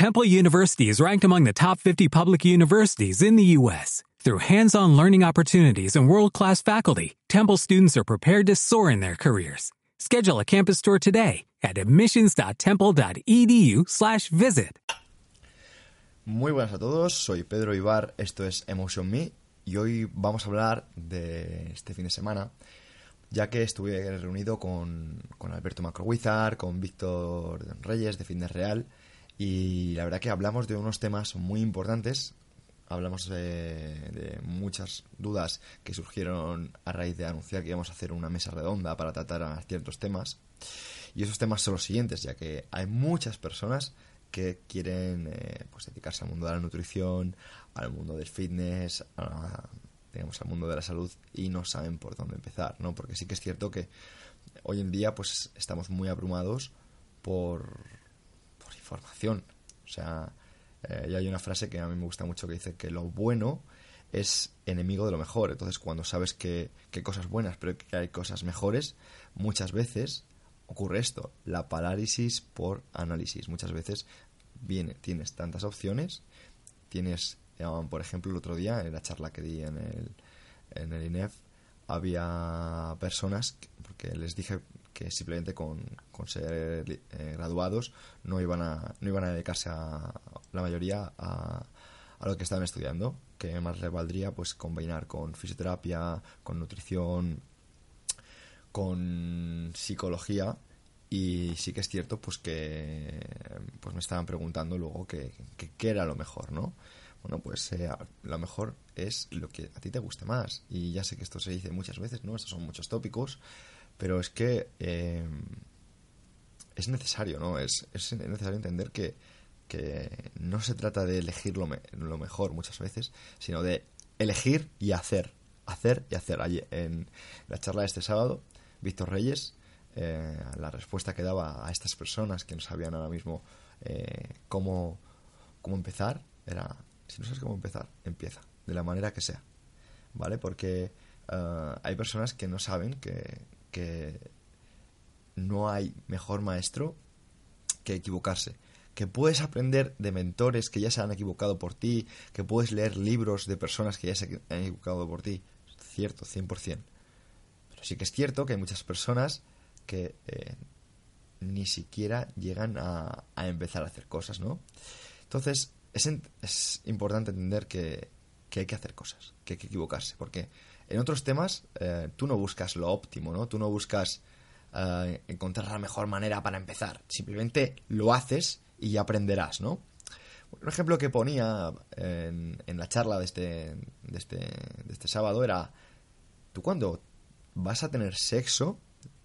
Temple University is ranked among the top 50 public universities in the U.S. Through hands-on learning opportunities and world-class faculty, Temple students are prepared to soar in their careers. Schedule a campus tour today at admissions.temple.edu/visit. Muy buenas a todos, soy Pedro Ibar, esto es Emotion Me y hoy vamos a hablar de este fin de semana, ya que estuve reunido con, con Alberto Macrowizar, con Víctor Reyes de Fitness Real y la verdad que hablamos de unos temas muy importantes, hablamos de, de, muchas dudas que surgieron a raíz de anunciar que íbamos a hacer una mesa redonda para tratar a ciertos temas. Y esos temas son los siguientes, ya que hay muchas personas que quieren eh, pues dedicarse al mundo de la nutrición, al mundo del fitness, a, digamos al mundo de la salud y no saben por dónde empezar, ¿no? Porque sí que es cierto que hoy en día pues estamos muy abrumados por, por información. O sea, eh, y hay una frase que a mí me gusta mucho que dice que lo bueno es enemigo de lo mejor. Entonces, cuando sabes que, que cosas buenas, pero que hay cosas mejores, muchas veces ocurre esto, la parálisis por análisis. Muchas veces viene, tienes tantas opciones, tienes, por ejemplo, el otro día en la charla que di en el, en el INEF, había personas, porque les dije que simplemente con, ser eh, graduados no iban a no iban a dedicarse a la mayoría a, lo que estaban estudiando que más les valdría pues combinar con fisioterapia con nutrición con psicología. Y sí que es cierto pues que pues me estaban preguntando luego que, qué era lo mejor no bueno pues eh, lo mejor es lo que a ti te guste más. Y ya sé que esto se dice muchas veces no estos son muchos tópicos pero es que eh, es necesario, ¿no? Es, es necesario entender que, que, no se trata de elegir lo, me, lo, mejor muchas veces, sino de elegir y hacer. Hacer y hacer. Allí, en la charla de este sábado, Víctor Reyes, eh, la respuesta que daba a estas personas que no sabían ahora mismo eh, cómo, cómo empezar era, si no sabes cómo empezar, empieza, de la manera que sea. ¿Vale? Porque uh, hay personas que no saben que que no hay mejor maestro que equivocarse. Que puedes aprender de mentores que ya se han equivocado por ti, que puedes leer libros de personas que ya se han equivocado por ti. Cierto, 100%. Pero sí que es cierto que hay muchas personas que eh, ni siquiera llegan a, a, empezar a hacer cosas, ¿no? Entonces, es, es importante entender que, que hay que hacer cosas, que hay que equivocarse, porque en otros temas eh, tú no buscas lo óptimo, ¿no? Tú no buscas eh, encontrar la mejor manera para empezar. Simplemente lo haces y aprenderás, ¿no? Un ejemplo que ponía en, en la charla de este, de, este, de este sábado era, tú cuando vas a tener sexo,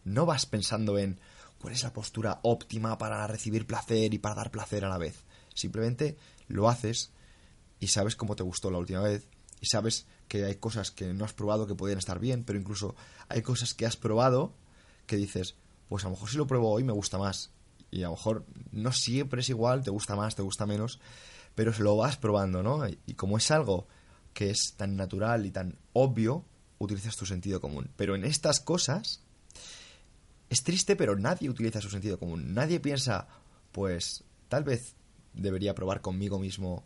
no vas pensando en cuál es la postura óptima para recibir placer y para dar placer a la vez. Simplemente lo haces y sabes cómo te gustó la última vez y sabes que hay cosas que no has probado que pueden estar bien, pero incluso hay cosas que has probado que dices, pues a lo mejor si lo pruebo hoy me gusta más. Y a lo mejor no siempre es igual, te gusta más, te gusta menos, pero lo vas probando, ¿no? Y como es algo que es tan natural y tan obvio, utilizas tu sentido común. Pero en estas cosas es triste, pero nadie utiliza su sentido común. Nadie piensa, pues tal vez debería probar conmigo mismo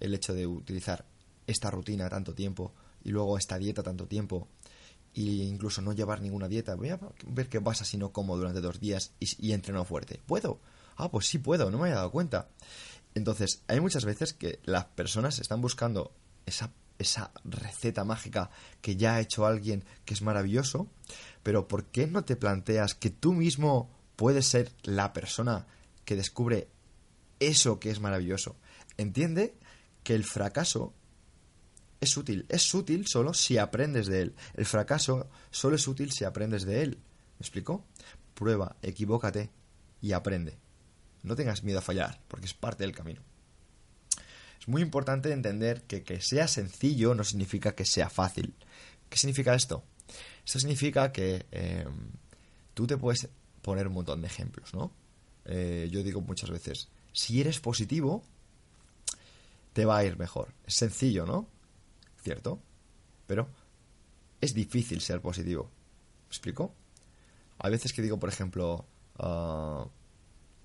el hecho de utilizar esta rutina tanto tiempo y luego esta dieta tanto tiempo e incluso no llevar ninguna dieta. Voy a ver qué pasa si no como durante dos días y, y entreno fuerte. ¿Puedo? Ah, pues sí puedo, no me había dado cuenta. Entonces, hay muchas veces que las personas están buscando esa, esa receta mágica que ya ha hecho alguien que es maravilloso, pero ¿por qué no te planteas que tú mismo puedes ser la persona que descubre eso que es maravilloso? Entiende que el fracaso es útil. Es útil solo si aprendes de él. El fracaso solo es útil si aprendes de él. ¿Me explico? Prueba, equivócate y aprende. No tengas miedo a fallar, porque es parte del camino. Es muy importante entender que que sea sencillo no significa que sea fácil. ¿Qué significa esto? Esto significa que eh, tú te puedes poner un montón de ejemplos, ¿no? Eh, yo digo muchas veces, si eres positivo, te va a ir mejor. Es sencillo, ¿no? ¿Cierto? Pero es difícil ser positivo. ¿Me explico? A veces que digo, por ejemplo, uh,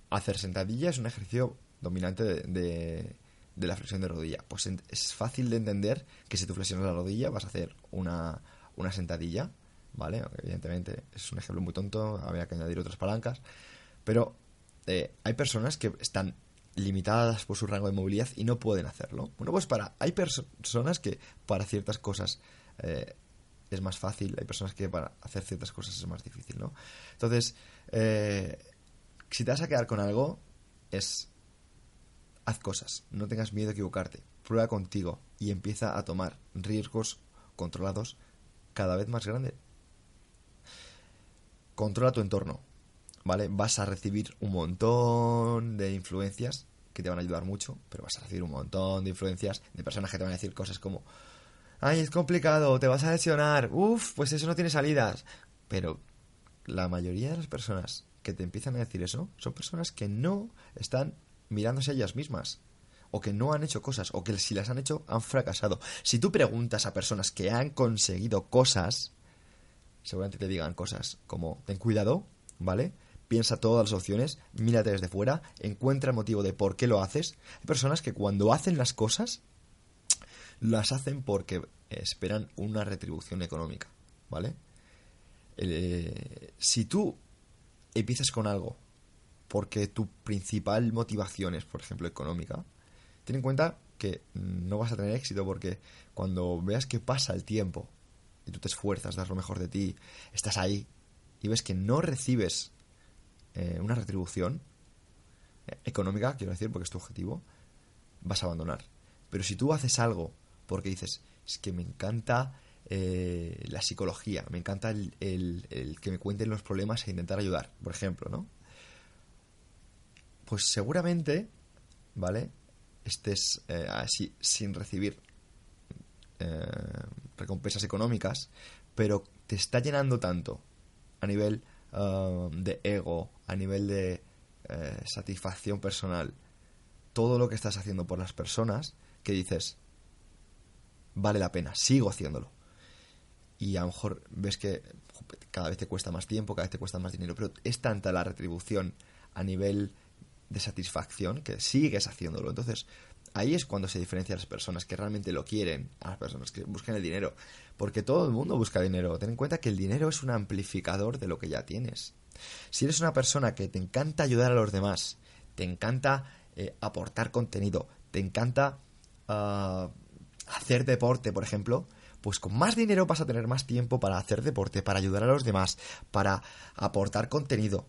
hacer sentadilla es un ejercicio dominante de, la flexión de rodilla. Pues es fácil de entender que si tú flexionas la rodilla vas a hacer una, sentadilla, ¿vale? evidentemente es un ejemplo muy tonto, habría que añadir otras palancas, pero eh, hay personas que están limitadas por su rango de movilidad y no pueden hacerlo. Bueno, pues para hay personas que para ciertas cosas eh, es más fácil, hay personas que para hacer ciertas cosas es más difícil, ¿no? Entonces, eh, si te vas a quedar con algo, es haz cosas, no tengas miedo a equivocarte, prueba contigo y empieza a tomar riesgos controlados cada vez más grandes. Controla tu entorno, ¿vale? Vas a recibir un montón de influencias que te van a ayudar mucho, pero vas a recibir un montón de influencias de personas que te van a decir cosas como, ay, es complicado, te vas a lesionar, uff, pues eso no tiene salidas. Pero la mayoría de las personas que te empiezan a decir eso son personas que no están mirándose a ellas mismas o que no han hecho cosas, o que si las han hecho han fracasado. Si tú preguntas a personas que han conseguido cosas, seguramente te digan cosas como, ten cuidado, ¿vale? Piensa todas las opciones, mírate desde fuera, encuentra el motivo de por qué lo haces. Hay personas que cuando hacen las cosas, las hacen porque esperan una retribución económica, ¿vale? Eh, si tú empiezas con algo porque tu principal motivación es, por ejemplo, económica, ten en cuenta que no vas a tener éxito porque cuando veas que pasa el tiempo y tú te esfuerzas, das lo mejor de ti, estás ahí y ves que no recibes eh, una retribución eh, económica, quiero decir, porque es tu objetivo, vas a abandonar. Pero si tú haces algo porque dices, es que me encanta eh, la psicología, me encanta el, el, que me cuenten los problemas e intentar ayudar, por ejemplo, ¿no? Pues seguramente, ¿vale? Estés así sin recibir recompensas económicas, pero te está llenando tanto a nivel uh, de ego, a nivel de eh, satisfacción personal, todo lo que estás haciendo por las personas, que dices, vale la pena, sigo haciéndolo. Y a lo mejor ves que cada vez te cuesta más tiempo, cada vez te cuesta más dinero, pero es tanta la retribución a nivel de satisfacción que sigues haciéndolo. Entonces, ahí es cuando se diferencia a las personas que realmente lo quieren, a las personas que buscan el dinero. Porque todo el mundo busca dinero. Ten en cuenta que el dinero es un amplificador de lo que ya tienes. Si eres una persona que te encanta ayudar a los demás, te encanta eh, aportar contenido, te encanta ah, hacer deporte, por ejemplo, pues con más dinero vas a tener más tiempo para hacer deporte, para ayudar a los demás, para aportar contenido.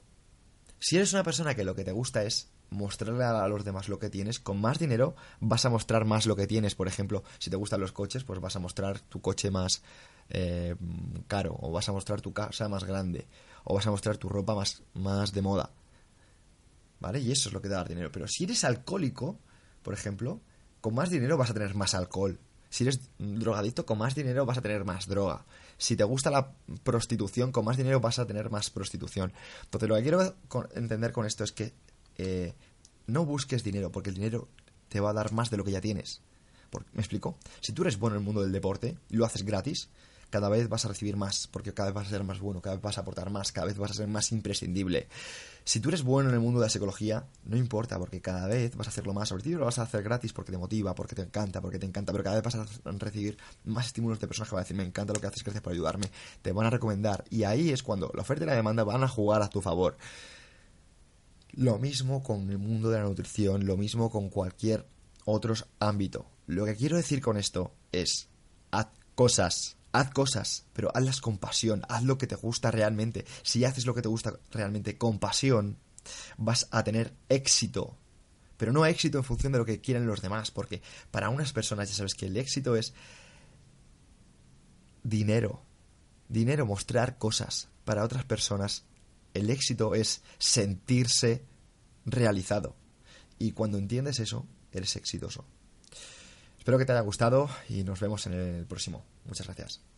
Si eres una persona que lo que te gusta es mostrarle a los demás lo que tienes, con más dinero vas a mostrar más lo que tienes. Por ejemplo, si te gustan los coches, pues vas a mostrar tu coche más eh, caro, o vas a mostrar tu casa más grande, o vas a mostrar tu ropa más, más de moda. ¿Vale? Y eso es lo que da dar dinero. Pero si eres alcohólico, por ejemplo, con más dinero vas a tener más alcohol. Si eres drogadicto, con más dinero vas a tener más droga. Si te gusta la prostitución, con más dinero vas a tener más prostitución. Entonces, lo que quiero entender con esto es que eh, no busques dinero, porque el dinero te va a dar más de lo que ya tienes. ¿Me explico? Si tú eres bueno en el mundo del deporte y lo haces gratis, cada vez vas a recibir más, porque cada vez vas a ser más bueno, cada vez vas a aportar más, cada vez vas a ser más imprescindible. Si tú eres bueno en el mundo de la psicología, no importa, porque cada vez vas a hacerlo más. Sobre ti lo vas a hacer gratis porque te motiva, porque te encanta, porque te encanta, pero cada vez vas a recibir más estímulos de personas que van a decir, me encanta lo que haces, gracias por ayudarme, te van a recomendar. Y ahí es cuando la oferta y la demanda van a jugar a tu favor. Lo mismo con el mundo de la nutrición, lo mismo con cualquier otro ámbito. Lo que quiero decir con esto es, haz cosas, haz cosas, pero hazlas con pasión, haz lo que te gusta realmente. Si haces lo que te gusta realmente con pasión, vas a tener éxito. Pero no éxito en función de lo que quieren los demás, porque para unas personas ya sabes que el éxito es dinero. Dinero, mostrar cosas. Para otras personas el éxito es sentirse realizado. Y cuando entiendes eso, eres exitoso. Espero que te haya gustado y nos vemos en el próximo. Muchas gracias.